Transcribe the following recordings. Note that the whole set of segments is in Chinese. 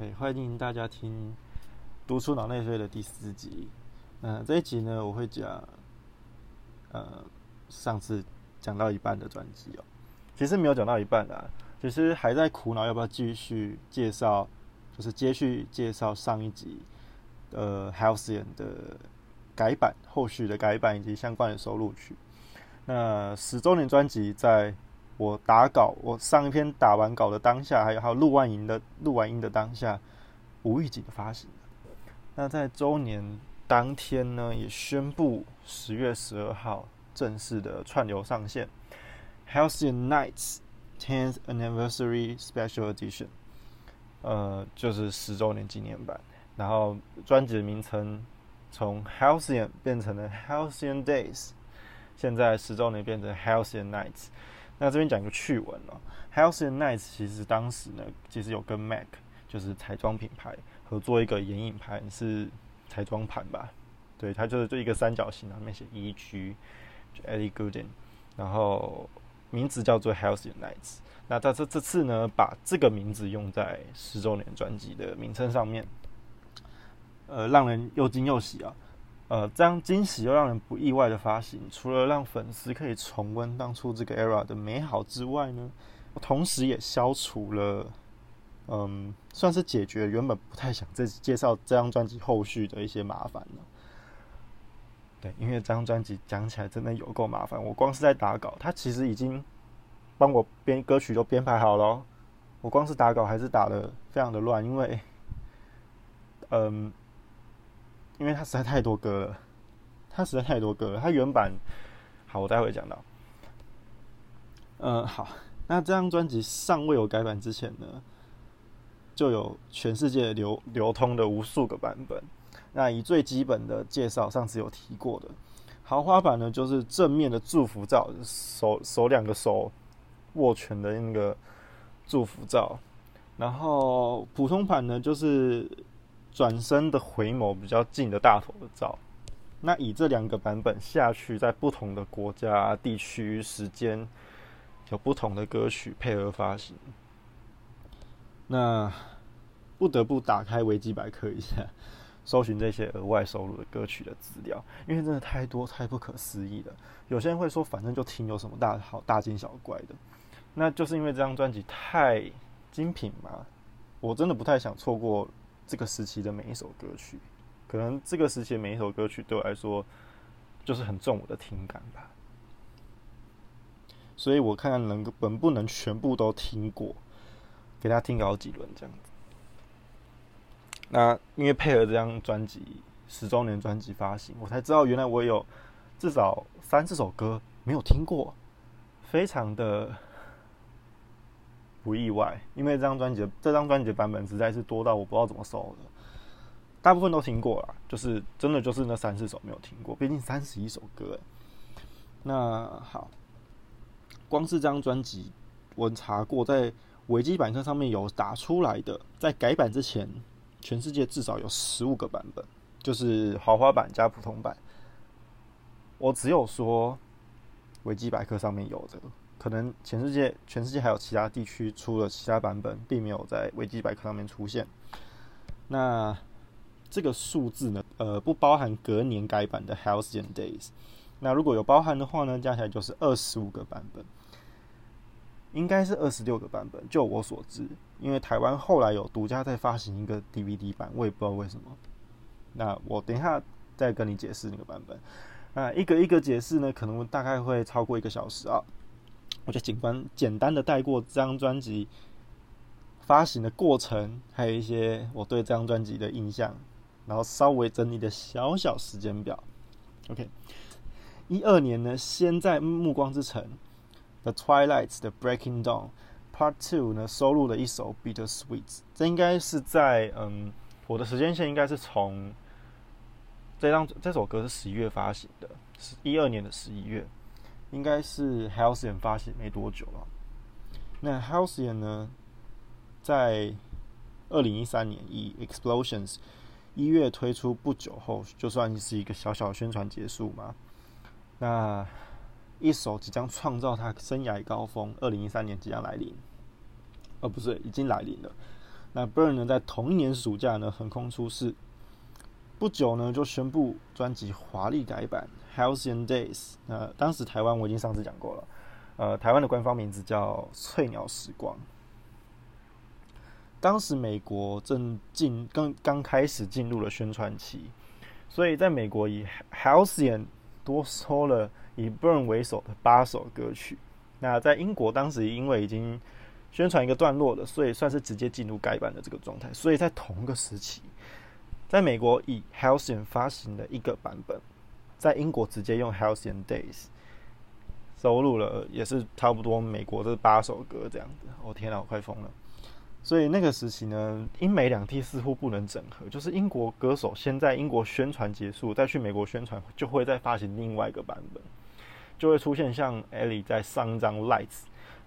OK，欢迎大家听《读出脑内啡》的第四集。嗯，这一集呢，我会讲，呃，上次讲到一半的专辑哦。其实没有讲到一半啦，其实还在苦恼要不要继续介绍，就是接续介绍上一集呃 Halcyon 的改版、后续的改版以及相关的收录曲。那十周年专辑在。我打稿，我上一篇打完稿的当下，还有还有录完音的录完音的当下，无预警的发行那在周年当天呢，也宣布十月十二号正式的串流上线，《Halcyon Nights Tenth Anniversary Special Edition》，呃，就是十周年纪念版。然后专辑的名称从 Halcyon 变成了 Halcyon Days，现在十周年变成 Halcyon Nights。那这边讲一个趣闻哦 h e a l t h and Nice 其实当时呢，其实有跟 Mac 就是彩妆品牌合作一个眼影盘，是彩妆盘吧？对，它就是就一个三角形，上面写 E.G. 就 Ellie Goulding，然后名字叫做 h e a l t h and Nice。那在这这次呢，把这个名字用在十周年专辑的名称上面，呃，让人又惊又喜啊！呃，这样惊喜又让人不意外的发行，除了让粉丝可以重温当初这个 era 的美好之外呢，同时也消除了，嗯，算是解决原本不太想再介绍这张专辑后续的一些麻烦了。对，因为这张专辑讲起来真的有够麻烦，我光是在打稿，他其实已经帮我编歌曲都编排好了，我光是打稿还是打的非常的乱，因为，嗯。因为它实在太多歌了，它实在太多歌了。它原版好，我待会讲到。嗯，好，那这张专辑尚未有改版之前呢，就有全世界流流通的无数个版本。那以最基本的介绍，上次有提过的豪华版呢，就是正面的祝福照，手手两个手握拳的那个祝福照。然后普通版呢，就是。转身的回眸比较近的大头的照，那以这两个版本下去，在不同的国家、地区、时间有不同的歌曲配合发行，那不得不打开维基百科一下，搜寻这些额外收录的歌曲的资料，因为真的太多太不可思议了。有些人会说，反正就听有什么大好大惊小怪的，那就是因为这张专辑太精品嘛，我真的不太想错过。这个时期的每一首歌曲，可能这个时期的每一首歌曲对我来说，就是很重我的听感吧。所以我看看能能不能全部都听过，给大家听好几轮这样子。那因为配合这张专辑十周年专辑发行，我才知道原来我有至少三四首歌没有听过，非常的。不意外，因为这张专辑这张专辑的版本实在是多到我不知道怎么搜了，大部分都听过了，就是真的就是那三四首没有听过，毕竟三十一首歌哎。那好，光是这张专辑，我查过，在维基百科上面有打出来的，在改版之前，全世界至少有十五个版本，就是豪华版加普通版。我只有说维基百科上面有的。可能全世界全世界还有其他地区出了其他版本，并没有在维基百科上面出现。那这个数字呢？呃，不包含隔年改版的 Halcyon Days。那如果有包含的话呢，加起来就是二十五个版本，应该是二十六个版本。就我所知，因为台湾后来有独家再发行一个 DVD 版，我也不知道为什么。那我等一下再跟你解释那个版本。那一个一个解释呢，可能大概会超过一个小时啊。我就简单简单的带过这张专辑发行的过程，还有一些我对这张专辑的印象，然后稍微整理的小小时间表。OK，一二年呢，先在《暮光之城》The Twilight 的 Breaking Dawn Part Two 呢收录了一首 Bitter Sweet，这应该是在嗯，我的时间线应该是从这张这首歌是十一月发行的，是一二年的十一月。应该是 Halcyon 发行没多久了。那 Halcyon 呢，在二零一三年以 Explosions 一月推出不久后，就算是一个小小宣传结束嘛。那一首即将创造他生涯高峰，二零一三年即将来临，哦，不是，已经来临了。那 Burn 呢，在同一年暑假呢横空出世，不久呢就宣布专辑华丽改版《Halcyon Days》。那当时台湾我已经上次讲过了，呃，台湾的官方名字叫《翠鸟时光》。当时美国正进刚刚开始进入了宣传期，所以在美国以 Halcyon 多收了以 Burn 为首的八首歌曲。那在英国当时因为已经宣传一个段落了，所以算是直接进入改版的这个状态。所以在同个时期，在美国以 Halcyon 发行的一个版本，在英国直接用 Halcyon Days 收录了，也是差不多美国这八首歌这样子。我天哪，我快疯了！所以那个时期呢，英美两地似乎不能整合，就是英国歌手先在英国宣传结束，再去美国宣传，就会再发行另外一个版本，就会出现像 Ellie 在上一张 Lights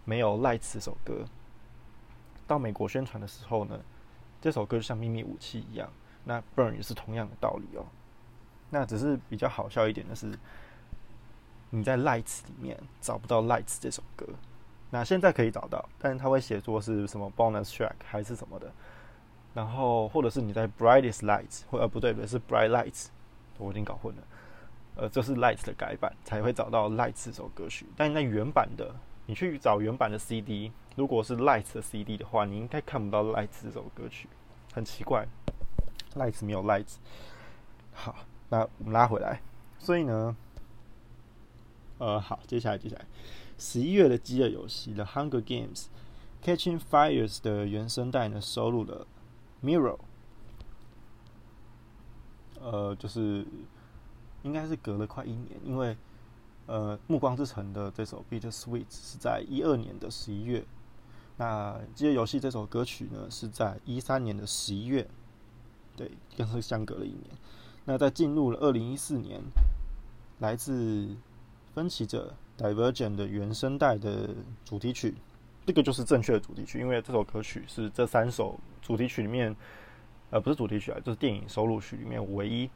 没有 Lights 这首歌，到美国宣传的时候呢，这首歌就像秘密武器一样。那 Burn 也是同样的道理哦。那只是比较好笑一点的是，你在 Lights 里面找不到 Lights 这首歌。那现在可以找到，但是他会写作是什么 bonus track 还是什么的，然后或者是你在 brightest lights 或呃不对不对是 bright lights，我已经搞混了，呃这是 lights 的改版才会找到 lights 这首歌曲，但那原版的你去找原版的 CD，如果是 lights 的 CD 的话，你应该看不到 lights 这首歌曲，很奇怪，lights 没有 lights。好，那我们拉回来，所以呢，呃好，接下来接下来。十一月的饥饿游戏《The Hunger Games: Catching Fires》的原声带呢，收录了《Mirror》。呃，就是应该是隔了快一年，因为呃，《暮光之城》的这首《Bitter Sweet》是在一二年的十一月，那《饥饿游戏》这首歌曲呢是在一三年的十一月，对，更是相隔了一年。那在进入了二零一四年，来自分歧者。Divergent 的原声带的主题曲，这个就是正确的主题曲，因为这首歌曲是这三首主题曲里面，呃，不是主题曲啊，就是电影收录曲里面唯一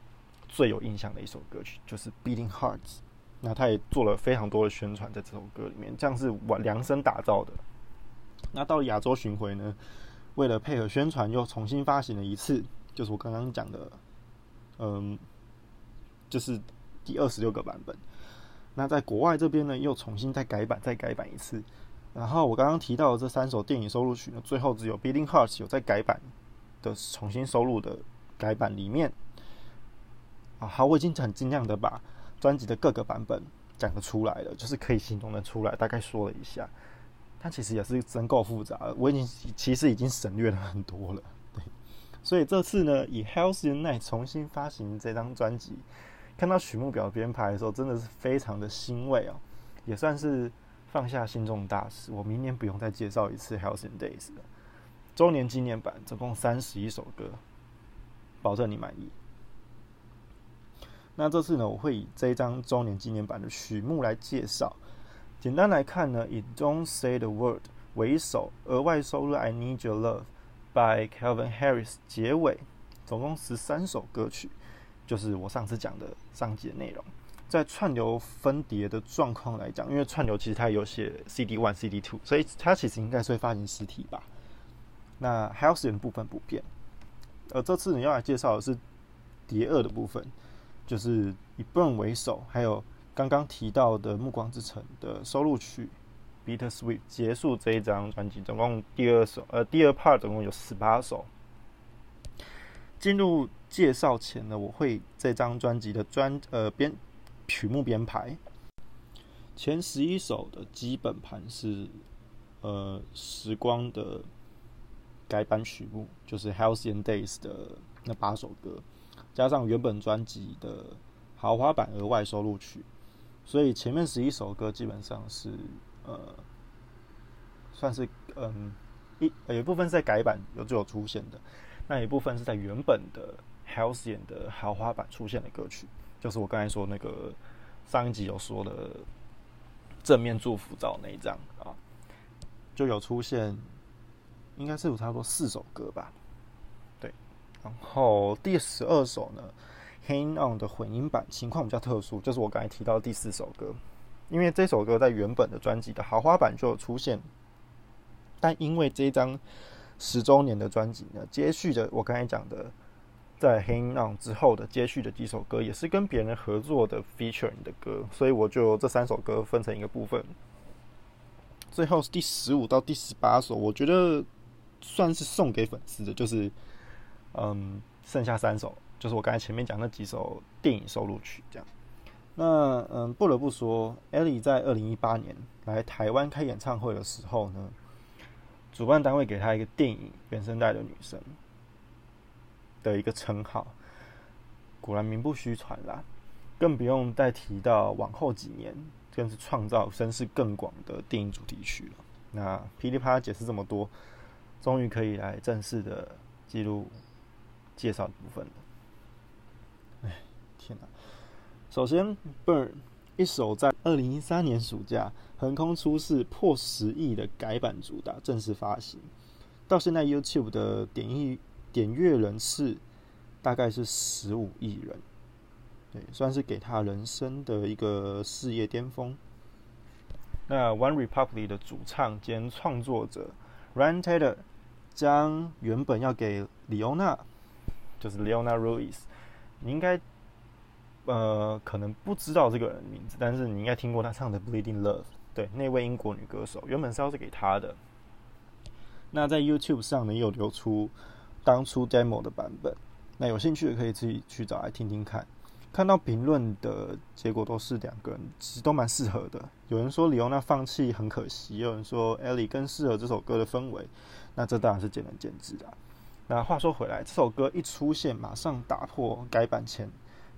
最有印象的一首歌曲，就是 Beating Hearts。那他也做了非常多的宣传在这首歌里面，这样是完量身打造的。那到了亚洲巡回呢，为了配合宣传，又重新发行了一次，就是我刚刚讲的，嗯，就是第二十六个版本。那在国外这边呢，又重新再改版，再改版一次。然后我刚刚提到的这三首电影收录曲呢，最后只有《Beating Hearts》有在改版的重新收录的改版里面。啊，好，我已经很尽量的把专辑的各个版本讲得出来了，就是可以形容的出来，大概说了一下。它其实也是真够复杂，我已经其实已经省略了很多了。所以这次呢，以《Healthy Night》重新发行这张专辑。看到曲目表编排的时候，真的是非常的欣慰哦，也算是放下心中大事。我明年不用再介绍一次《Health and Days》了。周年纪念版总共三十一首歌，保证你满意。那这次呢，我会以这一张周年纪念版的曲目来介绍。简单来看呢，以《Don't Say the Word》为首，额外收录《I Need Your Love》by Calvin Harris 结尾，总共十三首歌曲。就是我上次讲的上集的内容，在串流分碟的状况来讲，因为串流其实它有写 CD one、CD two，所以它其实应该是会发行实体吧。那 h e a l t h 的部分不变，而这次你要来介绍的是碟二的部分，就是以 Burn 为首，还有刚刚提到的《暮光之城》的收录曲《Bitter Sweet》结束这一张专辑，总共第二首，呃，第二 part 总共有十八首。进入介绍前呢，我会这张专辑的专呃编曲目编排，前十一首的基本盘是呃时光的改版曲目，就是 Halcyon Days 的那八首歌，加上原本专辑的豪华版额外收录曲，所以前面十一首歌基本上是呃算是嗯一有一部分是在改版有就有出现的。那一部分是在原本的 Halcyon 的豪华版出现的歌曲，就是我刚才说那个上一集有说的正面祝福照那一张啊，就有出现，应该是有差不多四首歌吧，对。然后第十二首呢，Hang On 的混音版情况比较特殊，就是我刚才提到第四首歌，因为这首歌在原本的专辑的豪华版就有出现，但因为这张。十周年的专辑呢，接续着我刚才讲的，在《Hang On》之后的接续的几首歌，也是跟别人合作的 featuring 的歌，所以我就这三首歌分成一个部分。最后是第十五到第十八首，我觉得算是送给粉丝的，就是嗯，剩下三首就是我刚才前面讲那几首电影收录曲这样。那嗯，不得不说，Ellie 在二零一八年来台湾开演唱会的时候呢，主办单位给她一个电影原声带的女生的一个称号，果然名不虚传啦。更不用再提到往后几年。更是创造声势更广的电影主题曲了。那噼里啪啦解释这么多，终于可以来正式的记录介绍的部分了。哎，天哪！首先，《Burn》一首在二零一三年暑假横空出世、破十亿的改版主打正式发行，到现在 YouTube 的点亿点阅人次大概是十五亿人。对，算是给他人生的一个事业巅峰。那 One Republic 的主唱兼创作者 Ryan Taylor 将原本要给李欧娜，就是 Leona Ruiz，你应该呃可能不知道这个人名字，但是你应该听过他唱的《Bleeding Love》。对，那位英国女歌手原本是要是给他的。那在 YouTube 上呢，也有流出当初 Demo 的版本。那有兴趣的可以自己去找来听听看。看到评论的结果都是两个人其实都蛮适合的。有人说李欧娜放弃很可惜，有人说艾莉更适合这首歌的氛围。那这当然是见仁见智的。那话说回来，这首歌一出现，马上打破改版前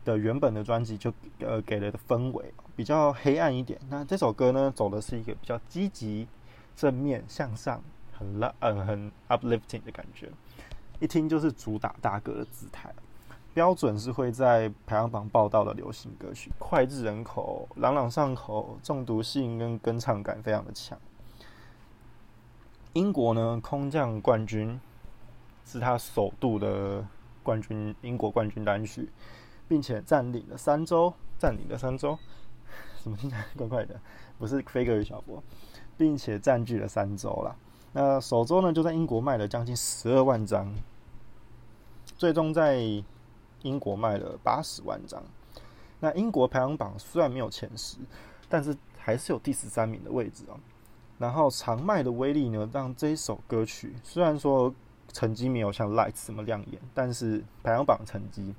的原本的专辑就呃给了的氛围比较黑暗一点。那这首歌呢，走的是一个比较积极、正面向上、很拉嗯很 uplifting 的感觉，一听就是主打大哥的姿态。标准是会在排行榜报道的流行歌曲，脍炙人口、朗朗上口，中毒性跟跟唱感非常的强。英国呢，空降冠军是他首度的冠军，英国冠军单曲，并且占领了三周，占领了三周，怎么听起来怪怪的？不是飞哥与小佛，并且占据了三周啦。那首周呢，就在英国卖了将近十二万张，最终在。英国卖了八十万张，那英国排行榜虽然没有前十，但是还是有第十三名的位置哦。然后长卖的威力呢，让这一首歌曲虽然说成绩没有像《Lights》这么亮眼，但是排行榜成绩，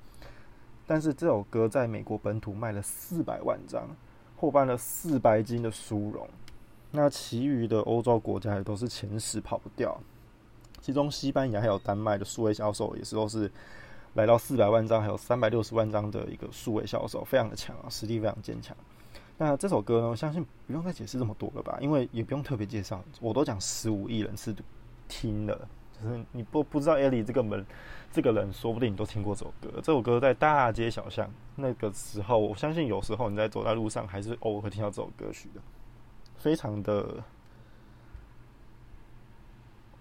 但是这首歌在美国本土卖了四百万张，获颁了四百金的殊荣。那其余的欧洲国家也都是前十跑不掉，其中西班牙还有丹麦的数位销售也是都是。来到四百万张，还有三百六十万张的一个数位销售，非常的强啊，实力非常坚强。那这首歌呢，我相信不用再解释这么多了吧，因为也不用特别介绍，我都讲十五亿人次听了，就是你不不知道艾莉这个门这个人，说不定你都听过这首歌。这首歌在大街小巷那个时候，我相信有时候你在走在路上，还是偶尔会听到这首歌曲的，非常的。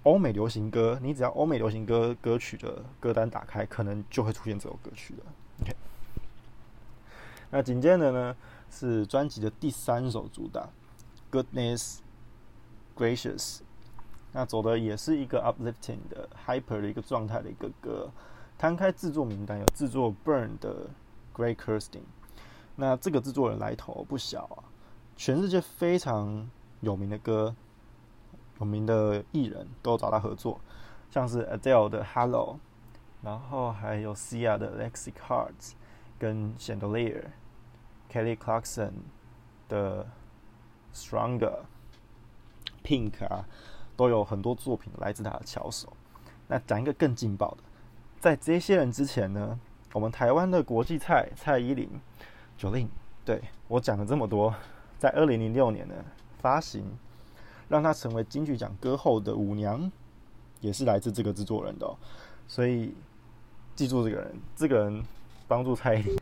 欧美流行歌，你只要欧美流行歌歌曲的歌单打开，可能就会出现这首歌曲的。OK，那紧接着呢是专辑的第三首主打《Goodness Gracious》，那走的也是一个 uplifting 的 hyper 的一个状态的一个歌。摊开制作名单，有制作 Burn 的 Gray Kirstin 那这个制作人来头不小啊，全世界非常有名的歌。有名的艺人都找他合作，像是 Adele 的《Hello》，然后还有 Sia 的《Lexi Cards》，跟 Chandelier，Kelly Clarkson 的《Stronger》，Pink 啊，都有很多作品来自他的巧手。那讲一个更劲爆的，在这些人之前呢，我们台湾的国际菜蔡依林，Jolin，对我讲了这么多，在二零零六年呢发行。让他成为金曲奖歌后的舞娘，也是来自这个制作人的，所以记住这个人，这个人帮助蔡依林。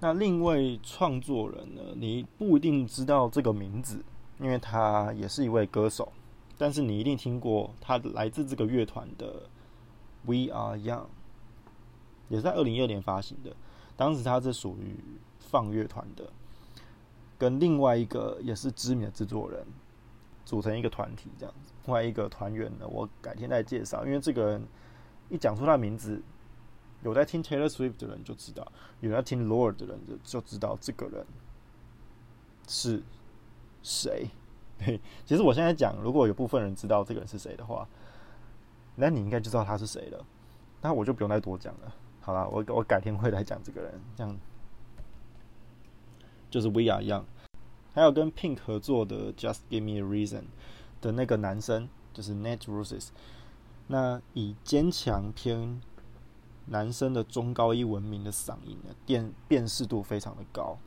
那另一位创作人呢？你不一定知道这个名字，因为他也是一位歌手，但是你一定听过他来自这个乐团的《We Are Young》，也是在二零一二年发行的。当时他是属于放乐团的，跟另外一个也是知名的制作人。组成一个团体这样子，另外一个团员呢，我改天再介绍，因为这个人一讲出他的名字，有在听 Taylor Swift 的人就知道，有在听 Lord 的人就就知道这个人是谁。对，其实我现在讲，如果有部分人知道这个人是谁的话，那你应该就知道他是谁了。那我就不用再多讲了。好了，我我改天会来讲这个人，这样就是 We Are Young，还有跟 Pink 合作的 Just Give Me a Reason 的那个男生，就是 Nate Roses。那以坚强偏男生的中高音闻名的嗓音呢，辨辨识度非常的高。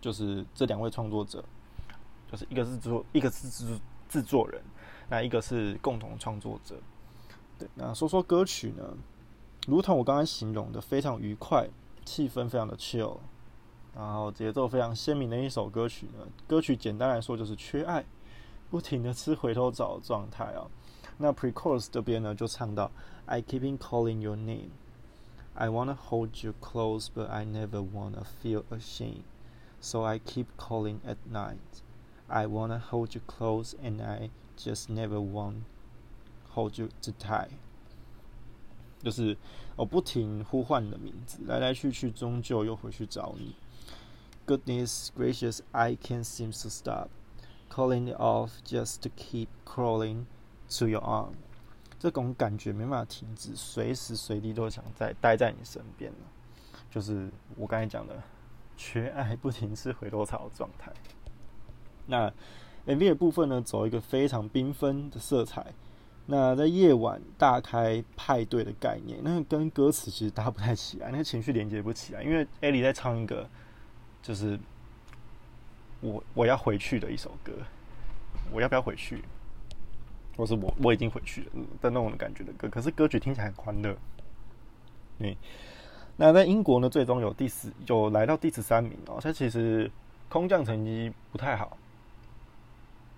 就是这两位创作者，就是一个是做，一个是制制作人，那一个是共同创作者。对，那说说歌曲呢，如同我刚刚形容的，非常愉快，气氛非常的 chill。然后节奏非常鲜明的一首歌曲呢，歌曲简单来说就是缺爱，不停的吃回头草的状态啊。那 pre-chorus 这边呢就唱到，I keep calling your name, I wanna hold you close, but I never wanna feel ashamed, so I keep calling at night. I wanna hold you close, and I just never want hold you too tight. 就是我不停呼唤你的名字，来来去去，终究又回去找你。Goodness gracious, I can't seem to stop calling it off just to keep crawling to your arm。这种感觉没办法停止，随时随地都想在待在你身边就是我刚才讲的缺爱不停是回头草的状态。 那 MV 的部分呢，走一个非常缤纷的色彩。那在夜晚大开派对的概念，那跟歌词其实搭不太起来，那个情绪连接不起来，因为艾莉在唱一个。就是我我要回去的一首歌，我要不要回去？或是我我已经回去了的那种感觉的歌，可是歌曲听起来很欢乐。对，那在英国呢，最终有第十，有来到第十三名哦。他其实空降成绩不太好，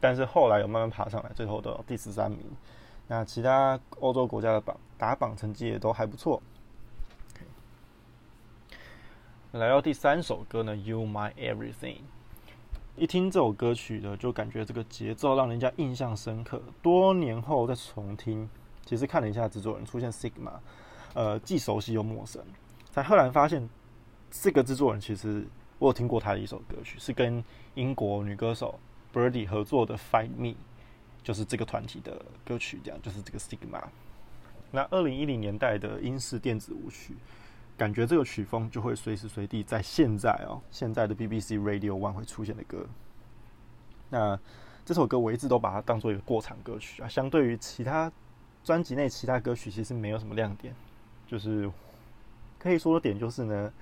但是后来有慢慢爬上来，最后的第十三名。那其他欧洲国家的榜打榜成绩也都还不错。来到第三首歌呢，You My Everything。一听这首歌曲呢，就感觉这个节奏让人家印象深刻。多年后再重听，其实看了一下制作人出现 Sigma，呃，既熟悉又陌生。才赫然发现，这个制作人其实我有听过他的一首歌曲，是跟英国女歌手 Birdy 合作的《Find Me》，就是这个团体的歌曲，这样就是这个 Sigma。那二零一零年代的英式电子舞曲。感觉这个曲风就会随时随地在现在哦，现在的 BBC Radio One 会出现的歌。那这首歌我一直都把它当做一个过场歌曲啊，相对于其他专辑内其他歌曲，其实没有什么亮点。就是可以说的点就是呢，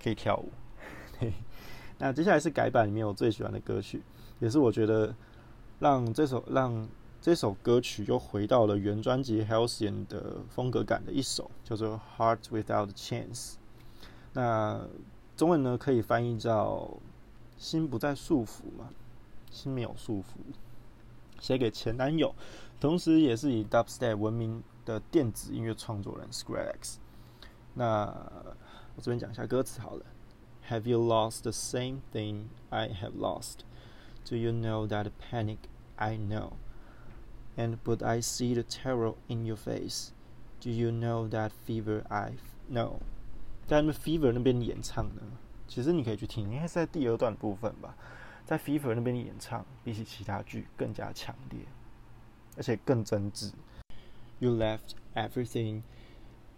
可以跳舞。那接下来是改版里面我最喜欢的歌曲，也是我觉得让这首让。这首歌曲又回到了原专辑《Halcyon》的风格感的一首，叫做《Heart Without Chance》。那中文呢可以翻译叫“心不再束缚”嘛，心没有束缚。写给前男友，同时也是以 Dubstep 闻名的电子音乐创作人 Skrillex。那我这边讲一下歌词好了。Have you lost the same thing I have lost? Do you know that panic I know? And but I see the terror in your face. Do you know that fever I know? 在 fever 那边演唱呢，其实你可以去听，应该是在第二段部分吧。在 fever 那边演唱，比起其他剧更加强烈，而且更真挚。You left everything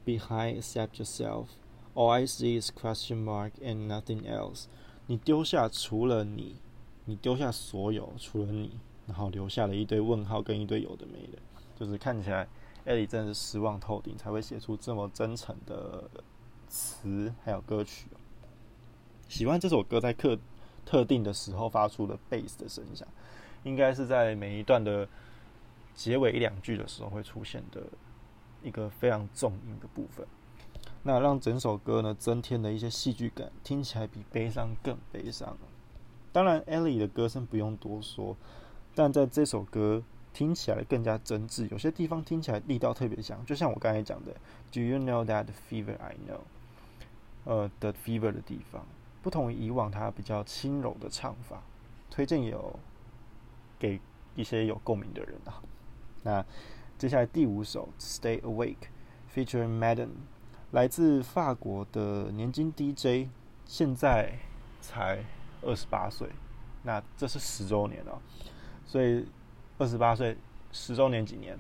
behind except yourself. All I see is question mark and nothing else. 你丢下除了你，你丢下所有除了你。然后留下了一堆问号跟一堆有的没的，就是看起来艾莉真的是失望透顶，才会写出这么真诚的词还有歌曲。喜欢这首歌在特特定的时候发出的贝斯的声响，应该是在每一段的结尾一两句的时候会出现的一个非常重音的部分，那让整首歌呢增添了一些戏剧感，听起来比悲伤更悲伤。当然，艾莉的歌声不用多说。但在这首歌听起来更加真挚，有些地方听起来力道特别强，就像我刚才讲的，Do you know that fever I know？呃，the fever 的地方，不同于以往它比较轻柔的唱法，推荐有给一些有共鸣的人啊。那接下来第五首《Stay Awake》，featuring Madden，来自法国的年轻 DJ，现在才二十八岁。那这是十周年哦，所以二十八岁十周年几年？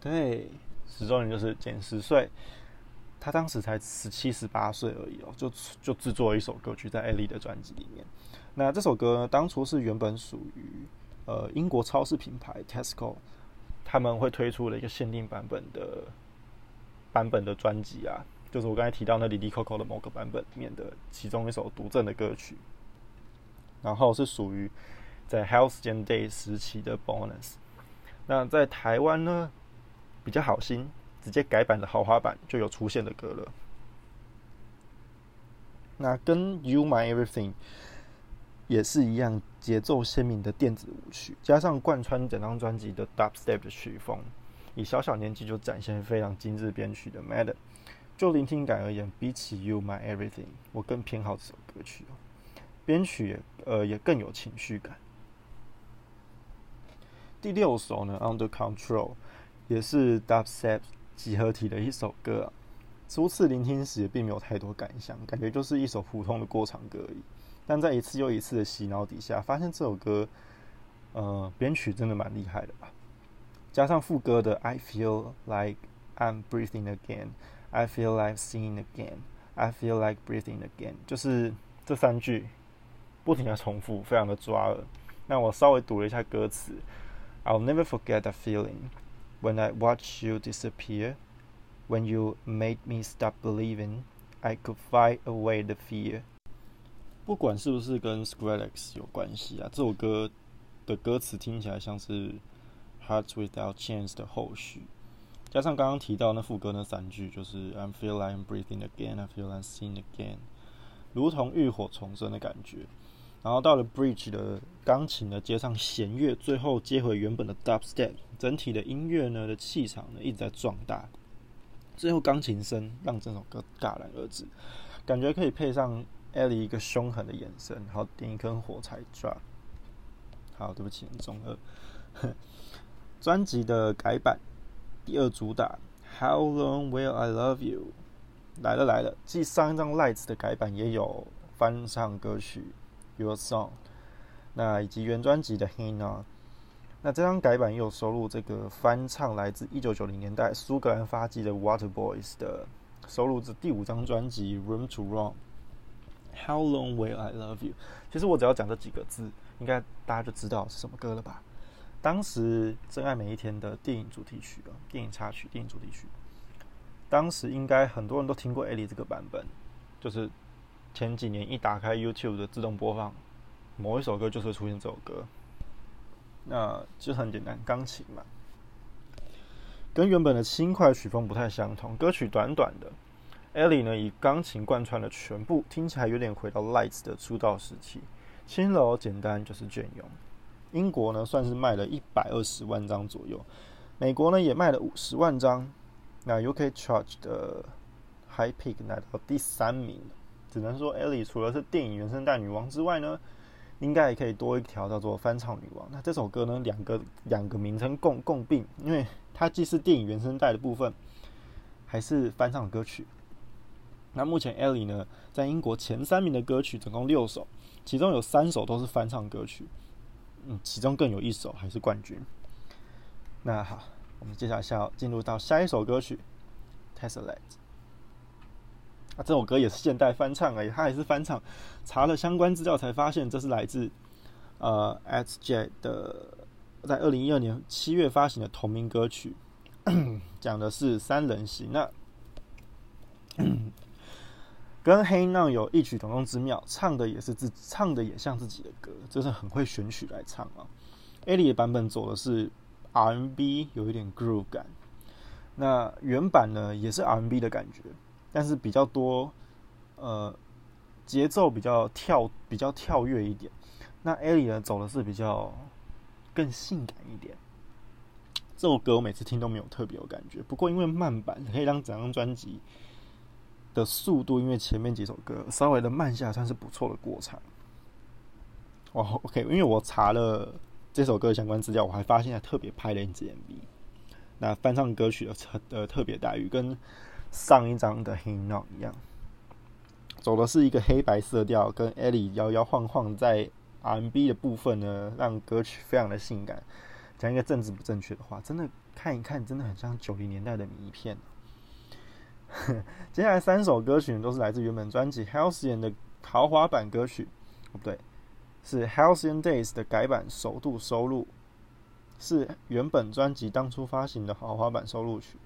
对，十周年就是减十岁。他当时才十七、十八岁而已哦，就就制作了一首歌曲在艾莉的专辑里面。那这首歌呢，当初是原本属于呃英国超市品牌 Tesco，他们会推出了一个限定版本的版本的专辑啊，就是我刚才提到那 Lily Coco 的某个版本里面的其中一首独赠的歌曲。然后是属于在 Health and Day 时期的 Bonus。那在台湾呢，比较好心。直接改版的豪华版就有出现的歌了。那跟《You My Everything》也是一样，节奏鲜明的电子舞曲，加上贯穿整张专辑的 Dubstep 的曲风，以小小年纪就展现非常精致编曲的 Madam。就聆听感而言，比起《You My Everything》，我更偏好这首歌曲哦。编曲也呃也更有情绪感。第六首呢，《Under Control》也是 Dubstep。集合体的一首歌啊，初次聆听时也并没有太多感想，感觉就是一首普通的过场歌而已。但在一次又一次的洗脑底下，发现这首歌，呃，编曲真的蛮厉害的吧？加上副歌的 "I feel like I'm breathing again, I feel like singing again, I feel like breathing again"，就是这三句不停的重复，非常的抓耳。那我稍微读了一下歌词："I'll never forget that feeling." When I watch you disappear, when you made me stop believing I could fight away the fear。不管是不是跟 Skrillex 有关系啊，这首歌的歌词听起来像是《 Hearts Without Chains》的后续，加上刚刚提到那副歌那三句，就是 I'm feel like I'm breathing again, I feel like seeing again"，如同浴火重生的感觉。然后到了 bridge 的钢琴呢，接上弦乐，最后接回原本的 dubstep，整体的音乐呢的气场呢一直在壮大。最后钢琴声让整首歌戛然而止，感觉可以配上 Ellie 一个凶狠的眼神，然后点一根火柴抓。好，对不起，中二。专辑的改版，第二主打 How Long Will I Love You 来了来了，继上一张 Lights 的改版也有翻唱歌曲。Your Song，那以及原专辑的 Hina，那这张改版又收录这个翻唱来自一九九零年代苏格兰发迹的 Water Boys 的收录自第五张专辑 Room to Run。How long will I love you？其实我只要讲这几个字，应该大家就知道是什么歌了吧？当时《真爱每一天》的电影主题曲啊，电影插曲、电影主题曲，当时应该很多人都听过 Ellie 这个版本，就是。前几年一打开 YouTube 的自动播放，某一首歌就是会出现这首歌，那就很简单，钢琴嘛，跟原本的轻快曲风不太相同。歌曲短短的，Ellie 呢以钢琴贯穿了全部，听起来有点回到 Lights 的出道时期，轻柔简单就是隽永。英国呢算是卖了一百二十万张左右，美国呢也卖了五十万张，那 UK Charge 的 High Peak 来到第三名。只能说，Ellie 除了是电影原声带女王之外呢，应该也可以多一条叫做翻唱女王。那这首歌呢，两个两个名称共共并，因为它既是电影原声带的部分，还是翻唱歌曲。那目前 Ellie 呢，在英国前三名的歌曲总共六首，其中有三首都是翻唱歌曲，嗯，其中更有一首还是冠军。那好，我们接下来下进入到下一首歌曲《Tesla》。啊，这首歌也是现代翻唱而已，它也是翻唱。查了相关资料才发现，这是来自呃 X J 的，在二零一二年七月发行的同名歌曲，讲的是三人行。那跟黑浪有异曲同工之妙，唱的也是自唱的也像自己的歌，就是很会选曲来唱啊。A 里的版本走的是 R&B，有一点 groove 感。那原版呢，也是 R&B 的感觉。但是比较多，呃，节奏比较跳，比较跳跃一点。那艾莉呢，走的是比较更性感一点。这首歌我每次听都没有特别有感觉，不过因为慢版可以让整张专辑的速度，因为前面几首歌稍微的慢下，算是不错的过场。哦，OK，因为我查了这首歌的相关资料，我还发现还特别拍了一支 MV。那翻唱歌曲的特的特别待遇，跟上一张的《Hey Now》一样，走的是一个黑白色调，跟 Ellie 摇摇晃晃在 R&B 的部分呢，让歌曲非常的性感。讲一个政治不正确的话，真的看一看，真的很像九零年代的迷片。接下来三首歌曲都是来自原本专辑《Halcyon》的豪华版歌曲，不对，是《Halcyon Days》的改版首度收录，是原本专辑当初发行的豪华版收录曲。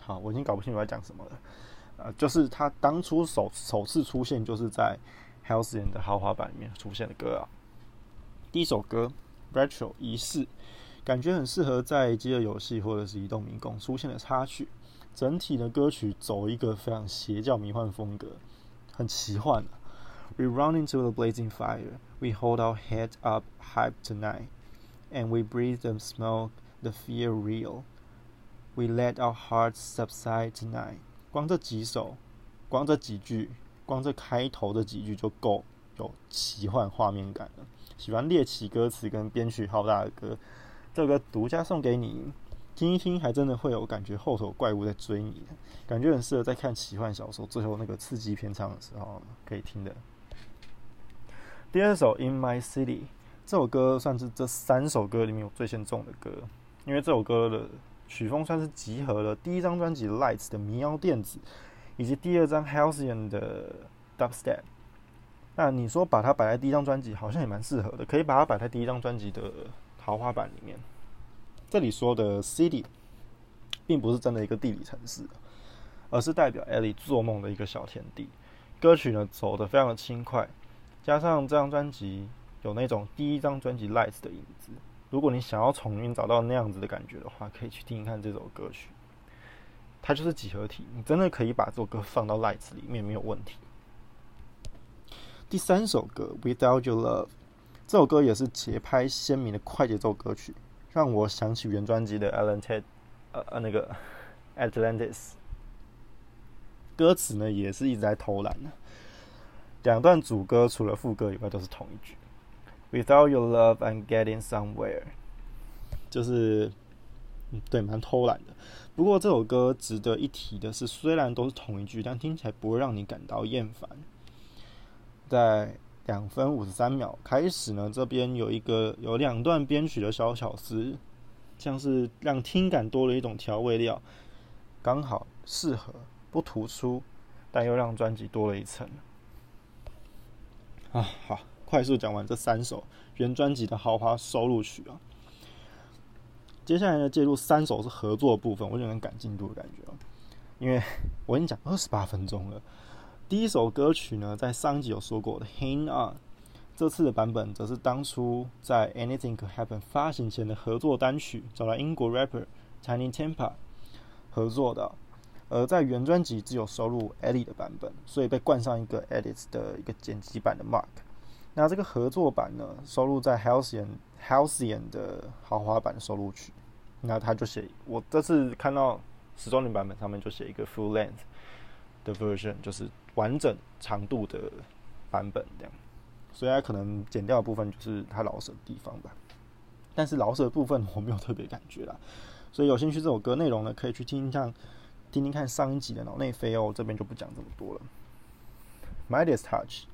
好，我已经搞不清楚在讲什么了。呃，就是他当初首首次出现，就是在《Halcyon》的豪华版里面出现的歌啊。第一首歌《Retro 仪式》。感觉很适合在饥饿游戏或者是移动迷宫出现的插曲。整体的歌曲走一个非常邪教迷幻风格，很奇幻。We run into the blazing fire, we hold our head up high tonight, and we breathe the smoke, the fear real. We let our hearts subside tonight. 光这几首，光这几句，光这开头的几句就够有奇幻画面感了。喜欢猎奇歌词跟编曲浩大的歌。这个独家送给你，听一听，还真的会有感觉，后头怪物在追你，感觉很适合在看奇幻小说最后那个刺激篇章的时候可以听的。第二首《In My City》这首歌算是这三首歌里面我最先中的歌，因为这首歌的曲风算是集合了第一张专辑《Lights》的民谣电子，以及第二张《Halcyon》的 Dubstep。那你说把它摆在第一张专辑，好像也蛮适合的，可以把它摆在第一张专辑的。豪华版里面，这里说的 city 并不是真的一个地理城市，而是代表 Ellie 做梦的一个小天地。歌曲呢走的非常的轻快，加上这张专辑有那种第一张专辑 Lights 的影子。如果你想要重新找到那样子的感觉的话，可以去听一看这首歌曲。它就是几何体，你真的可以把这首歌放到 Lights 里面没有问题。第三首歌 Without Your Love。这首歌也是节拍鲜明的快节奏歌曲，让我想起原专辑的《Alan Ted，》，呃呃那个《Atlantis》。歌词呢也是一直在偷懒的。两段主歌除了副歌以外都是同一句：“Without your love, I'm getting somewhere。”就是，对，蛮偷懒的。不过这首歌值得一提的是，虽然都是同一句，但听起来不会让你感到厌烦。在两分五十三秒开始呢，这边有一个有两段编曲的小巧思，像是让听感多了一种调味料，刚好适合，不突出，但又让专辑多了一层。啊，好，快速讲完这三首原专辑的豪华收录曲啊。接下来呢，介入三首是合作部分，我有点赶进度的感觉哦，因为我已经讲二十八分钟了。第一首歌曲呢，在上集有说过的《Hang On》，这次的版本则是当初在《Anything Could Happen》发行前的合作单曲，找来英国 rapper Tiny Temper 合作的。而在原专辑只有收录 Eddie 的版本，所以被冠上一个 Edit 的一个剪辑版的 Mark。那这个合作版呢，收录在 Halcyon Halcyon 的豪华版收录曲。那他就写，我这次看到十周年版本上面就写一个 Full Length 的 Version，就是。完整长度的版本这样，所以它可能剪掉的部分就是它老舍的地方吧。但是老舍的部分我没有特别感觉啦，所以有兴趣这首歌内容呢，可以去听像听听看上一集的脑内飞哦，这边就不讲这么多了。Midas Touch，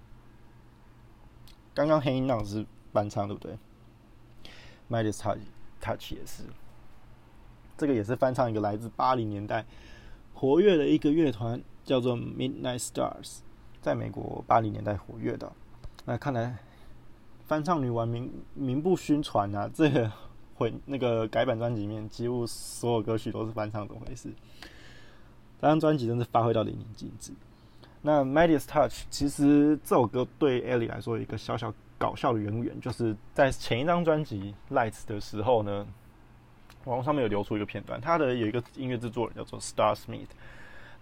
刚刚黑音浪是翻唱对不对？Midas Touch Touch 也是，这个也是翻唱一个来自八零年代活跃的一个乐团。叫做 Midnight Stars，在美国八零年代活跃的。那看来翻唱女王名名不虚传啊！这个回那个改版专辑里面，几乎所有歌曲都是翻唱，怎么回事？这张专辑真是发挥到淋漓尽致。那 Midas Touch 其实这首歌对 Ellie 来说有一个小小搞笑的渊源，就是在前一张专辑 Lights 的时候呢，网络上面有流出一个片段，他的有一个音乐制作人叫做 Star Smith。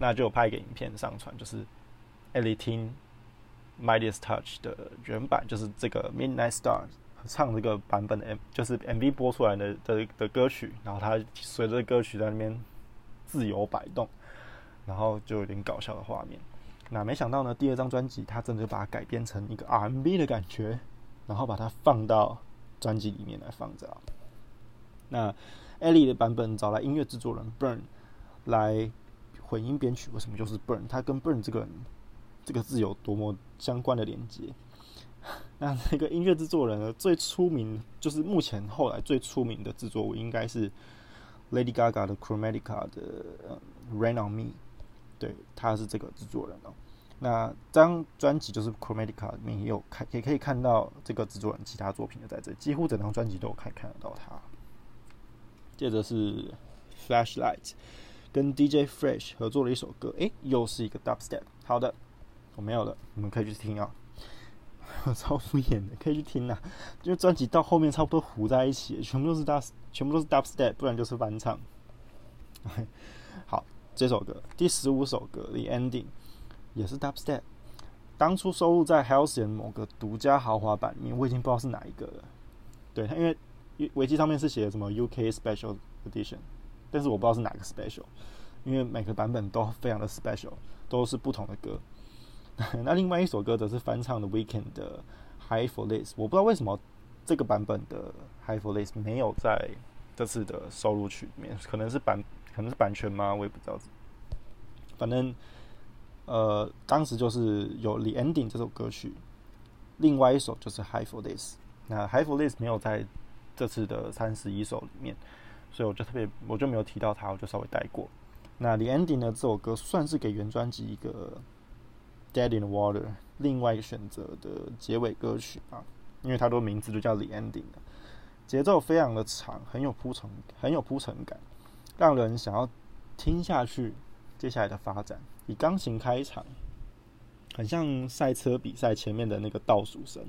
那就拍一个影片上传，就是 Ellie 听 Midas Touch 的原版，就是这个 Midnight Star 唱这个版本的 M，就是 MV 播出来的的的歌曲，然后他随着歌曲在那边自由摆动，然后就有点搞笑的画面。那没想到呢，第二张专辑他真的就把它改编成一个 R M B 的感觉，然后把它放到专辑里面来放着。那 Ellie 的版本找来音乐制作人 Burn 来混音编曲，为什么就是 Burn？他跟 Burn 这个这个字有多么相关的连接？那那个音乐制作人呢，最出名就是目前后来最出名的制作物，应该是 Lady Gaga 的 Chromatica 的 Rain on Me。对，他是这个制作人哦。那张专辑就是 Chromatica 里面也有看，也可以看到这个制作人其他作品的在这，几乎整张专辑都有看看得到他。接着是 Flashlight 跟 DJ Fresh 合作了一首歌，诶，又是一个 Dubstep。好的，我没有了，你们可以去听啊。超敷衍的，可以去听啊。因为专辑到后面差不多糊在一起，全部都是 Dub，全部都是 Dubstep，不然就是翻唱。好。这首歌第十五首歌《The Ending》也是 Dubstep，当初收录在 Halcyon 某个独家豪华版里面，我已经不知道是哪一个了。对，因为维基上面是写的什么 UK Special Edition，但是我不知道是哪个 Special，因为每个版本都非常的 Special，都是不同的歌。那另外一首歌则是翻唱的 Weekend 的 High for This，我不知道为什么这个版本的 High for This 没有在这次的收录曲里面，可能是版。可能是版权吗？我也不知道。反正，呃，当时就是有《The Ending》这首歌曲，另外一首就是《High for This》。那《High for This》没有在这次的三十一首里面，所以我就特别我就没有提到它，我就稍微带过。那《The Ending》呢？这首歌算是给原专辑一个《Dead in the Water》另外一个选择的结尾歌曲啊，因为它的名字就叫《The Ending》的，节奏非常的长，很有铺陈，很有铺陈感。让人想要听下去接下来的发展。以钢琴开场，很像赛车比赛前面的那个倒数声，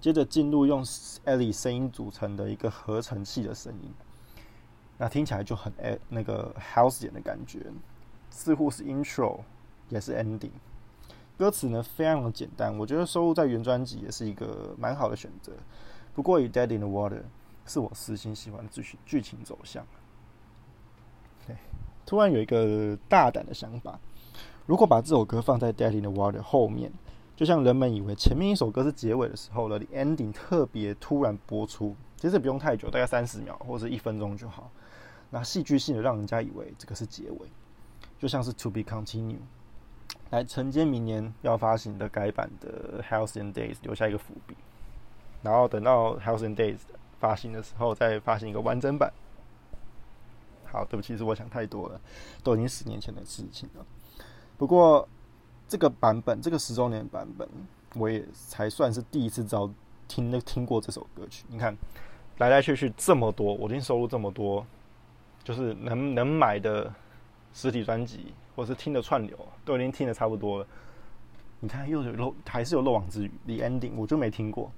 接着进入用 Ellie 声音组成的一个合成器的声音，那听起来就很诶那个 House 点的感觉，似乎是 Intro 也是 Ending。歌词呢非常的简单，我觉得收录在原专辑也是一个蛮好的选择。不过以 Dead in the Water 是我私心喜欢的剧情剧情走向。突然有一个大胆的想法：如果把这首歌放在《Dead in the Water》后面，就像人们以为前面一首歌是结尾的时候了，ending 特别突然播出，其实不用太久，大概三十秒或者一分钟就好。那戏剧性的让人家以为这个是结尾，就像是《To Be Continue》来承接明年要发行的改版的《Health and Days》，留下一个伏笔。然后等到《Health and Days》发行的时候，再发行一个完整版。好，对不起，是我想太多了，都已经十年前的事情了。不过这个版本，这个十周年版本，我也才算是第一次知道听那听过这首歌曲。你看，来来去去这么多，我已经收录这么多，就是能能买的实体专辑，或是听的串流，都已经听的差不多了。你看，又有漏，还是有漏网之鱼。The Ending 我就没听过，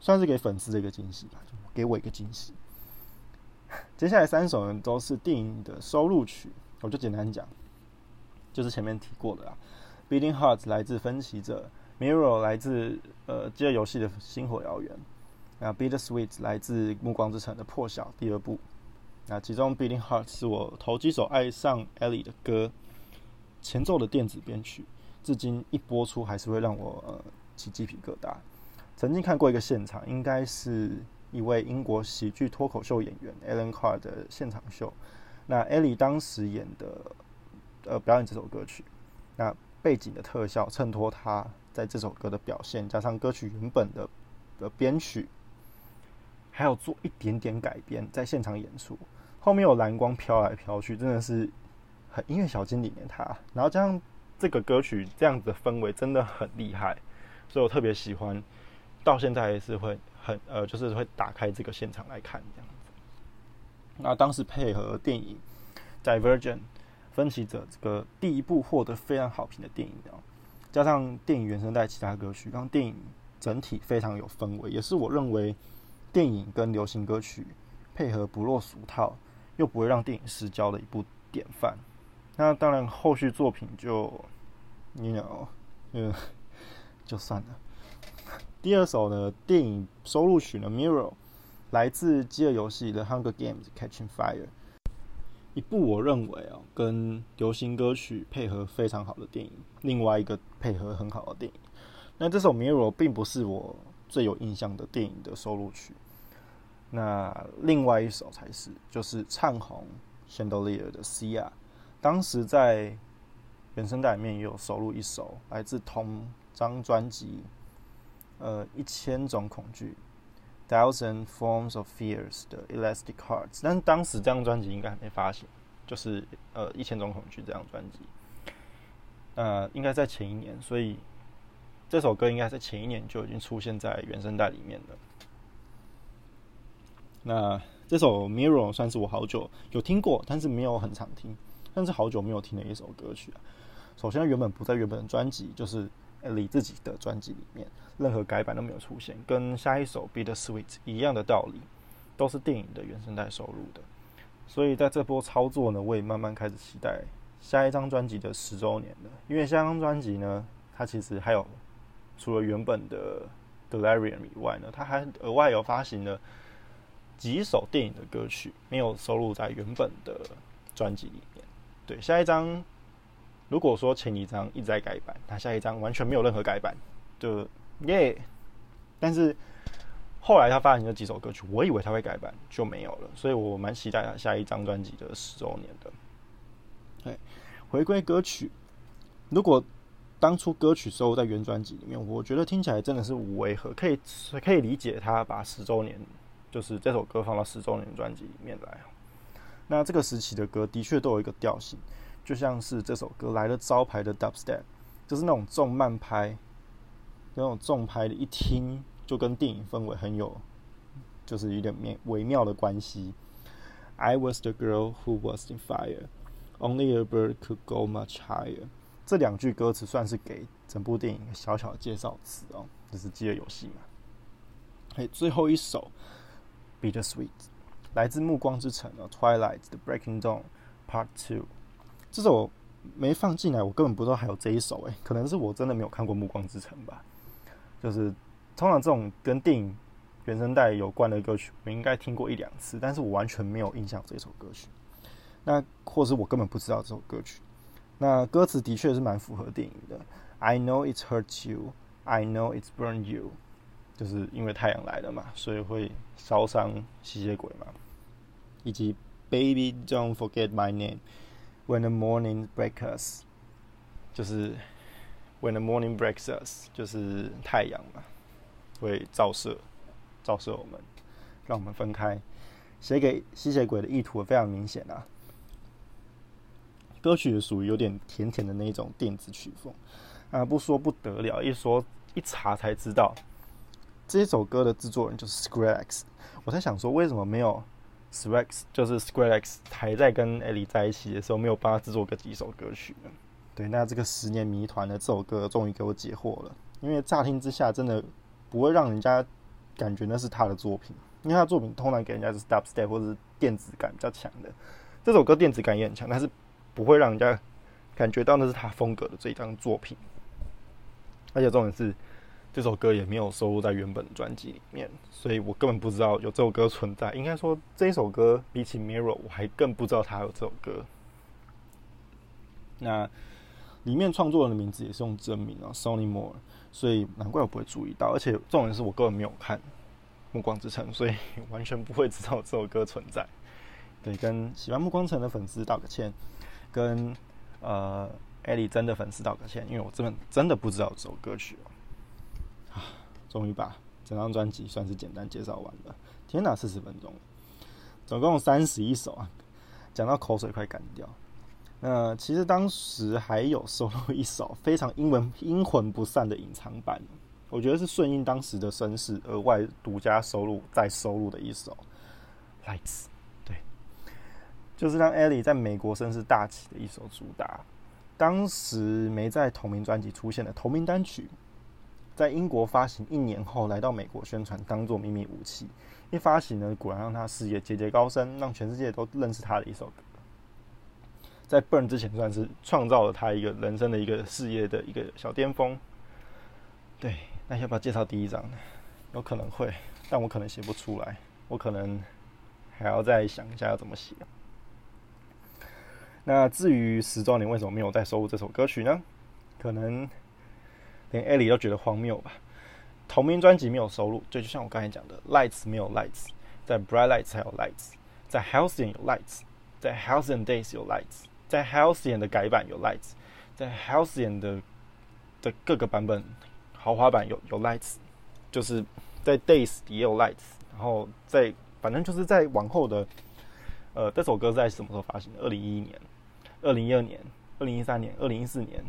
算是给粉丝的一个惊喜吧，就给我一个惊喜。接下来三首呢都是电影的收录曲，我就简单讲，就是前面提过的啦。Beating Hearts 来自分歧者，Mirror 来自呃饥饿游戏的星火燎原，那 Bitter Sweet 来自暮光之城的破晓第二部。那其中 Beating Heart 是我头几首爱上 Ellie 的歌，前奏的电子编曲，至今一播出还是会让我呃起鸡皮疙瘩。曾经看过一个现场，应该是。一位英国喜剧脱口秀演员 Alan Carr 的现场秀，那 Ellie 当时演的呃表演这首歌曲，那背景的特效衬托他在这首歌的表现，加上歌曲原本的的编曲，还有做一点点改编，在现场演出，后面有蓝光飘来飘去，真的是很音乐小精灵的他，然后加上这个歌曲这样子的氛围真的很厉害，所以我特别喜欢，到现在还是会。很呃，就是会打开这个现场来看这样子。那当时配合电影《Divergent》分歧者这个第一部获得非常好评的电影哦，加上电影原声带其他歌曲，让电影整体非常有氛围，也是我认为电影跟流行歌曲配合不落俗套，又不会让电影失焦的一部典范。那当然后续作品就你 know，嗯，就算了。第二首呢，电影收录曲呢，《Mirror》来自饥饿游戏的《Hunger Games: Catching Fire》。一部我认为哦，跟流行歌曲配合非常好的电影，另外一个配合很好的电影。那这首《Mirror》并不是我最有印象的电影的收录曲，那另外一首才是，就是唱红《Chandelier》的《Sia》，当时在原声带里面也有收录一首来自同张专辑，呃，《一千种恐惧》。Thousand Forms of Fears 的 Elastic Hearts，但是当时这张专辑应该还没发行，就是呃一千种恐惧这张专辑，呃应该在前一年，所以这首歌应该在前一年就已经出现在原声带里面了。那这首 Mirror 算是我好久有听过，但是没有很常听，但是好久没有听的一首歌曲啊。首先原本不在原本的专辑，就是李自己的专辑里面。任何改版都没有出现，跟下一首《Be the Sweet》一样的道理，都是电影的原声带收录的。所以在这波操作呢，我也慢慢开始期待下一张专辑的十周年了。因为下张专辑呢，它其实还有除了原本的《Delirium》以外呢，它还额外有发行了几首电影的歌曲，没有收录在原本的专辑里面。对，下一张如果说前一张一直在改版，那下一张完全没有任何改版，就。耶！但是后来他发行了几首歌曲，我以为他会改版，就没有了。所以我蛮期待他下一张专辑的十周年的。对，回归歌曲，如果当初歌曲收在原专辑里面，我觉得听起来真的是无违和，可以可以理解他把十周年就是这首歌放到十周年专辑里面来。那这个时期的歌的确都有一个调性，就像是这首歌来了招牌的 Dubstep，就是那种重慢拍。那种重拍的，一听就跟电影氛围很有，就是有点微微妙的关系。I was the girl who was in fire, only a bird could go much higher。这两句歌词算是给整部电影小小的介绍词哦，就是饥饿游戏嘛。哎，最后一首《Be the Sweet》来自《暮光之城》的《Twilight》的《Breaking Dawn Part Two》。这首没放进来，我根本不知道还有这一首哎，可能是我真的没有看过《暮光之城》吧。就是通常这种跟电影原声带有关的歌曲，我应该听过一两次，但是我完全没有印象这首歌曲。那或是我根本不知道这首歌曲。那歌词的确是蛮符合电影的。I know it hurts you, I know it's burn you，就是因为太阳来了嘛，所以会烧伤吸血鬼嘛。以及 Baby don't forget my name when the morning breaks us，就是。When the morning breaks us，就是太阳嘛，会照射，照射我们，让我们分开。写给吸血鬼的意图非常明显啊。歌曲属于有点甜甜的那种电子曲风啊，不说不得了，一说一查才知道，这首歌的制作人就是 Skrillex。我在想说，为什么没有 Skrillex，就是 Skrillex 还在跟 Ellie 在一起的时候，没有帮他制作个几首歌曲呢？对，那这个十年谜团的这首歌终于给我解惑了。因为乍听之下，真的不会让人家感觉那是他的作品，因为他的作品通常给人家是 dubstep 或者是电子感比较强的。这首歌电子感也很强，但是不会让人家感觉到那是他风格的这一张作品。而且重点是，这首歌也没有收录在原本的专辑里面，所以我根本不知道有这首歌存在。应该说，这一首歌比起 Mirror，我还更不知道它有这首歌。那。里面创作人的名字也是用真名啊，Sony Moore，所以难怪我不会注意到。而且重点是我根本没有看《暮光之城》，所以完全不会知道这首歌存在。对，跟喜欢《暮光城》的粉丝道个歉，跟呃艾莉真的粉丝道个歉，因为我真的真的不知道这首歌曲啊，终于把整张专辑算是简单介绍完了。天哪，四十分钟，总共三十一首啊，讲到口水快干掉。那其实当时还有收录一首非常英文阴魂不散的隐藏版，我觉得是顺应当时的声势，额外独家收录再收录的一首《Lights》，对，就是让 Ellie 在美国声势大起的一首主打。当时没在同名专辑出现的同名单曲，在英国发行一年后来到美国宣传，当做秘密武器。一发行呢，果然让他事业节节高升，让全世界都认识他的一首歌。在 Burn 之前，算是创造了他一个人生的一个事业的一个小巅峰。对，那要不要介绍第一张呢？有可能会，但我可能写不出来，我可能还要再想一下要怎么写。那至于十周年为什么没有再收录这首歌曲呢？可能连艾莉都觉得荒谬吧。同名专辑没有收录，就就像我刚才讲的，Lights 没有 Lights，在 Bright Lights 还有 Lights，在 Halcyon 有 Lights，在 Halcyon Days 有 Lights，在 Halcyon 的改版有 Lights，在 Halcyon 的的各个版本豪华版有有 Lights，就是在 Days 也有 Lights，然后在反正就是在往后的，呃，这首歌在什么时候发行？二零一一年、二零一二年、二零一三年、二零一四年。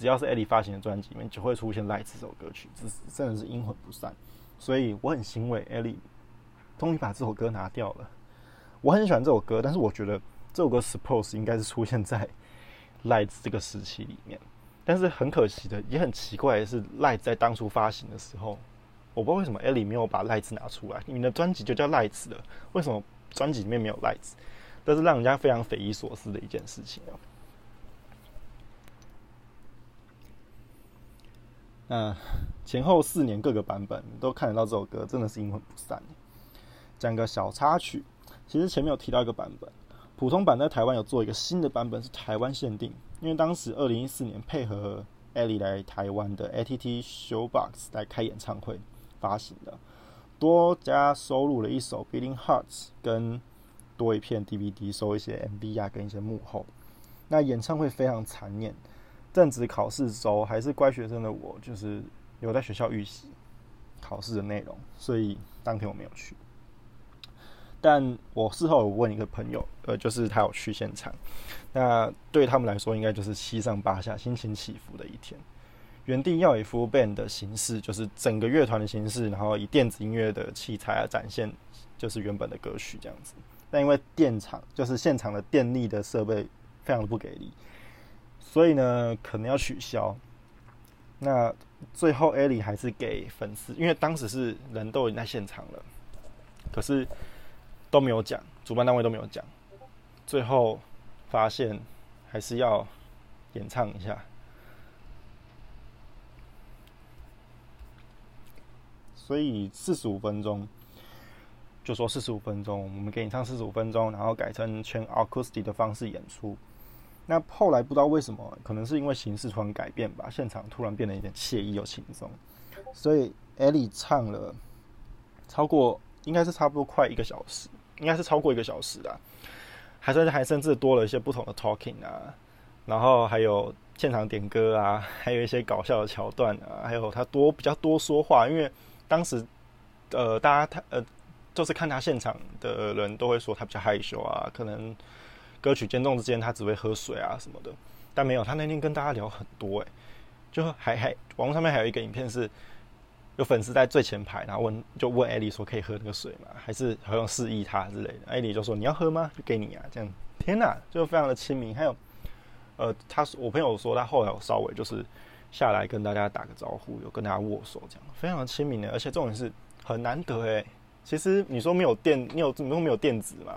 只要是艾莉发行的专辑里面，就会出现《Light》这首歌曲，这真的是阴魂不散。所以我很欣慰，艾莉终于把这首歌拿掉了。我很喜欢这首歌，但是我觉得这首歌 Suppose 应该是出现在《Light》这个时期里面。但是很可惜的，也很奇怪的是，《Light》在当初发行的时候，我不知道为什么艾莉没有把《Light》拿出来。你的专辑就叫《Light》的，为什么专辑里面没有《Light》？这是让人家非常匪夷所思的一件事情啊。那前后四年各个版本都看得到这首歌，真的是阴魂不散。讲个小插曲，其实前面有提到一个版本，普通版在台湾有做一个新的版本，是台湾限定，因为当时二零一四年配合艾莉来台湾的 ATT Showbox 来开演唱会发行的，多加收录了一首 Beating Hearts，跟多一片 DVD 收一些 MV 啊，跟一些幕后。那演唱会非常残念。正值考试周，还是乖学生的我，就是有在学校预习考试的内容，所以当天我没有去。但我事后有问一个朋友，呃，就是他有去现场。那对他们来说，应该就是七上八下、心情起伏的一天。原定要以 full band 的形式，就是整个乐团的形式，然后以电子音乐的器材啊展现，就是原本的歌曲这样子。但因为电场，就是现场的电力的设备非常的不给力。所以呢，可能要取消。那最后，艾莉还是给粉丝，因为当时是人都已经在现场了，可是都没有讲，主办单位都没有讲。最后发现还是要演唱一下，所以四十五分钟，就说四十五分钟，我们给你唱四十五分钟，然后改成全 acoustic 的方式演出。那后来不知道为什么，可能是因为形式突然改变吧，现场突然变得有点惬意又轻松，所以艾莉唱了超过，应该是差不多快一个小时，应该是超过一个小时的，还甚至还甚至多了一些不同的 talking 啊，然后还有现场点歌啊，还有一些搞笑的桥段啊，还有他多比较多说话，因为当时呃大家他呃就是看他现场的人都会说他比较害羞啊，可能。歌曲间奏之间，他只会喝水啊什么的，但没有，他那天跟大家聊很多，哎，就还还网络上面还有一个影片是，有粉丝在最前排，然后问就问艾莉说可以喝那个水吗？还是好像示意他之类的，艾莉就说你要喝吗？就给你啊，这样，天哪，就非常的亲民。还有，呃，他我朋友说他后来有稍微就是下来跟大家打个招呼，有跟大家握手，这样非常的亲民的，而且重点是很难得哎。其实你说没有电，你有你说没有电子嘛？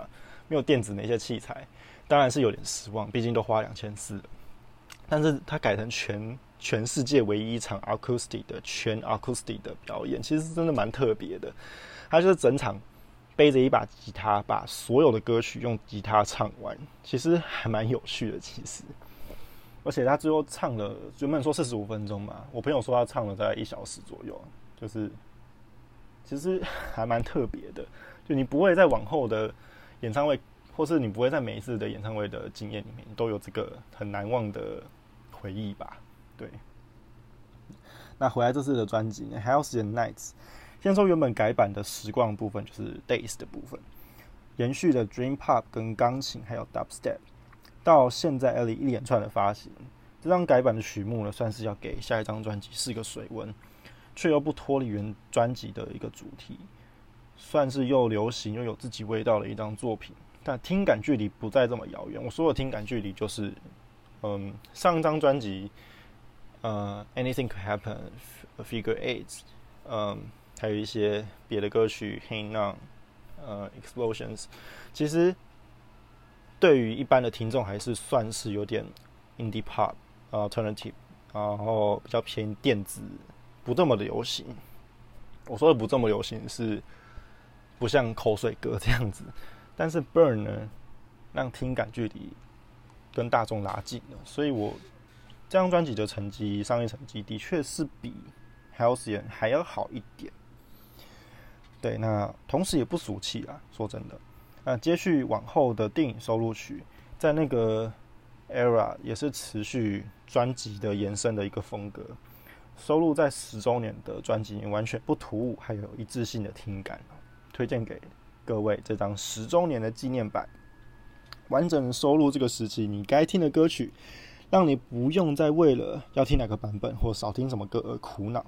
没有电子那些器材。当然是有点失望，毕竟都花两千四了。但是他改成全全世界唯一一场 acoustic 的全 acoustic 的表演，其实真的蛮特别的。他就是整场背着一把吉他，把所有的歌曲用吉他唱完，其实还蛮有趣的。其实，而且他最后唱了，原本说四十五分钟嘛，我朋友说他唱了大概一小时左右，就是其实还蛮特别的。就你不会再往后的演唱会。或是你不会在每一次的演唱会的经验里面都有这个很难忘的回忆吧？对。那回来这次的专辑《Healthy Nights》，先说原本改版的时光部分，就是 Days 的部分，延续的 Dream Pop 跟钢琴还有 Dubstep，到现在 Ellie 一连串的发行，这张改版的曲目呢，算是要给下一张专辑是个水温，却又不脱离原专辑的一个主题，算是又流行又有自己味道的一张作品。但听感距离不再这么遥远。我说的听感距离就是，嗯，上一张专辑，呃，Anything Could Happen，Figure Eight，嗯，还有一些别的歌曲，Hang On，呃，Explosions，其实对于一般的听众还是算是有点 Indie Pop Alternative，然后比较偏电子，不这么的流行。我说的不这么流行是不像口水歌这样子。但是 Burn 呢，让听感距离跟大众拉近了，所以我这张专辑的成绩，商业成绩的确是比 Halcyon 还要好一点。对，那同时也不俗气啊，说真的。那接续往后的电影收录曲，在那个 era 也是持续专辑的延伸的一个风格，收录在十周年的专辑完全不突兀，还有一致性的听感，推荐给各位这张十周年的纪念版。完整收录这个时期你该听的歌曲，让你不用再为了要听哪个版本或少听什么歌而苦恼。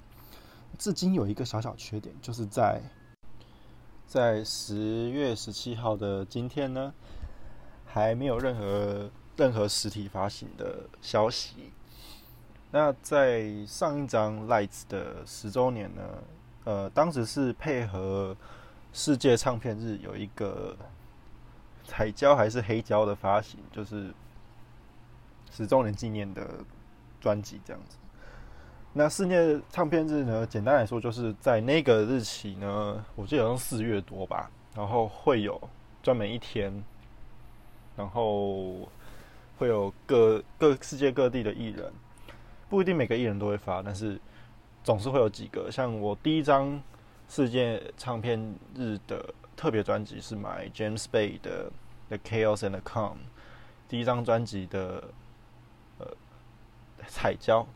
至今有一个小小缺点，就是在在十月十七号的今天呢，还没有任何任何实体发行的消息。那在上一张 Lights 的十周年呢，呃，当时是配合世界唱片日有一个。彩胶还是黑胶的发行，就是十周年纪念的专辑这样子。那世界唱片日呢？简单来说，就是在那个日期呢，我记得好像四月多吧，然后会有专门一天，然后会有各各世界各地的艺人，不一定每个艺人都会发，但是总是会有几个。像我第一张世界唱片日的。特别专辑是买 James Bay 的《The Chaos and the Calm》第一张专辑的呃彩胶，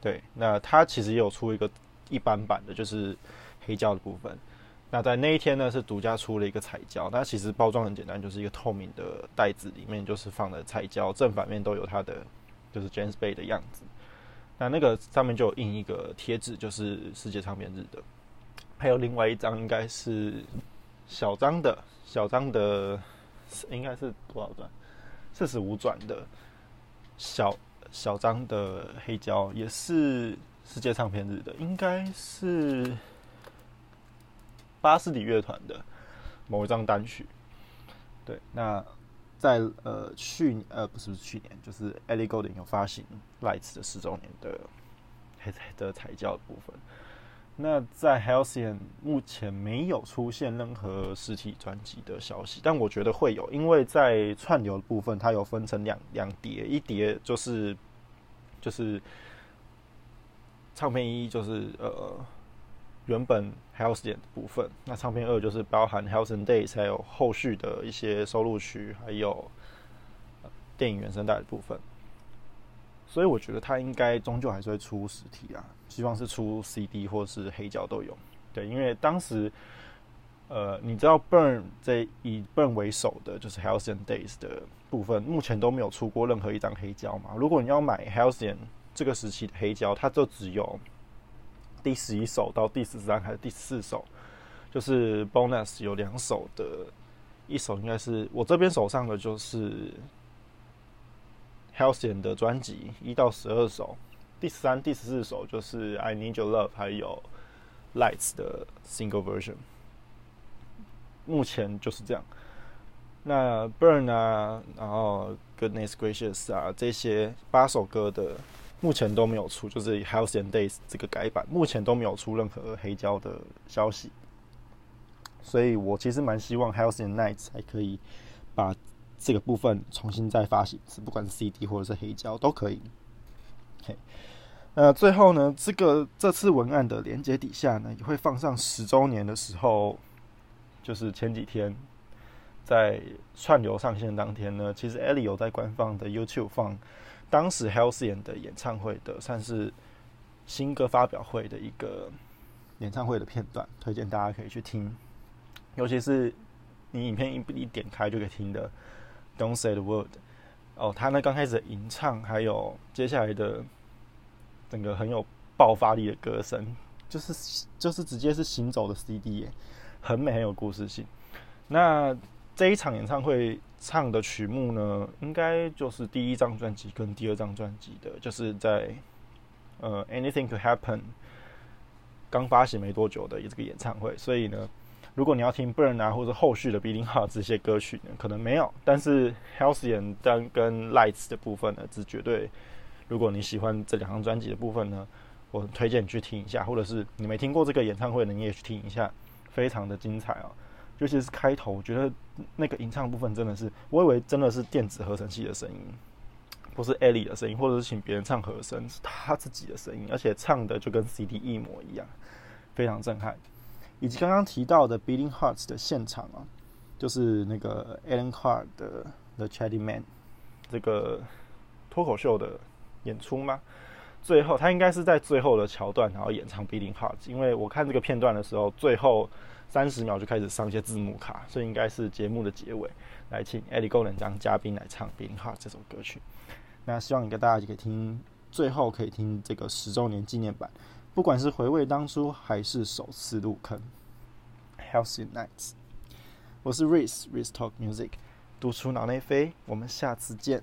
对，那它其实也有出一个一般版的，就是黑胶的部分。那在那一天呢，是独家出了一个彩胶，那其实包装很简单，就是一个透明的袋子，里面就是放的彩胶，正反面都有它的就是 James Bay 的样子。那那个上面就有印一个贴纸，就是世界唱片日的。还有另外一张，应该是。小张的，小张的，应该是多少转？四十五转的，小小张的黑胶也是世界唱片日的，应该是巴斯里乐团的某一张单曲。对，那在呃去呃不是不是去年，就是 Ellie Goulding 有发行 Lights 的十周年的黑的彩胶的部分。那在 Halcyon 目前没有出现任何实体专辑的消息，但我觉得会有，因为在串流的部分，它有分成两两碟，一碟就是就是唱片一就是呃原本 Halcyon 的部分，那唱片二就是包含 Halcyon Days 还有后续的一些收录曲，还有电影原声带的部分。所以我觉得它应该终究还是会出实体啊，希望是出 CD 或是黑胶都有。对，因为当时，呃，你知道 Burn 这以 Burn 为首的就是 Halcyon Days 的部分，目前都没有出过任何一张黑胶嘛。如果你要买 Halcyon 这个时期的黑胶，它就只有第十一首到第十三还是第四首，就是 Bonus 有两首的，一首应该是我这边手上的就是。Halcyon 的专辑一到十二首，第三、第十四首就是《I Need Your Love》，还有《Lights》的 Single Version。目前就是这样。那《Burn》啊，然后《Goodness Gracious》啊，这些八首歌的目前都没有出，就是《Halcyon Days》这个改版，目前都没有出任何黑胶的消息。所以我其实蛮希望《Halcyon Nights》还可以把。这个部分重新再发行一次，不管是 CD 或者是黑胶都可以。嘿，那最后呢，这个这次文案的连接底下呢，也会放上十周年的时候，就是前几天在串流上线当天呢，其实 Ellie 有在官方的 YouTube 放当时 Halcyon 的演唱会的，算是新歌发表会的一个演唱会的片段，推荐大家可以去听，尤其是你影片一一点开就可以听的。Don't say the word。哦，他那刚开始的吟唱，还有接下来的整个很有爆发力的歌声，就是就是直接是行走的 CD 耶，很美，很有故事性。那这一场演唱会唱的曲目呢，应该就是第一张专辑跟第二张专辑的，就是在呃 Anything Could Happen 刚发行没多久的这个演唱会，所以呢。如果你要听 Burn 啊，或者后续的 Beating Heart 这些歌曲呢，可能没有。但是 Halcyon 跟跟 Lights 的部分呢，是绝对。如果你喜欢这两张专辑的部分呢，我推荐你去听一下，或者是你没听过这个演唱会的，你也去听一下，非常的精彩哦。尤其是开头，我觉得那个吟唱部分真的是，我以为真的是电子合成器的声音，不是 Ellie 的声音，或者是请别人唱和声，是他自己的声音，而且唱的就跟 CD 一模一样，非常震撼。以及刚刚提到的 Beating Hearts 的现场啊，就是那个 Alan Carr 的 The Chatty Man 这个脱口秀的演出吗？最后他应该是在最后的桥段，然后演唱 Beating Hearts，因为我看这个片段的时候，最后三十秒就开始上一些字幕卡，所以应该是节目的结尾，来请 Eddie Golding 当嘉宾来唱 Beating Hearts 这首歌曲。那希望你跟大家可以听，最后可以听这个十周年纪念版，不管是回味当初还是首次入坑。Healthy Nights，我是 Rice，Rice Talk Music，读出脑内飞，我们下次见。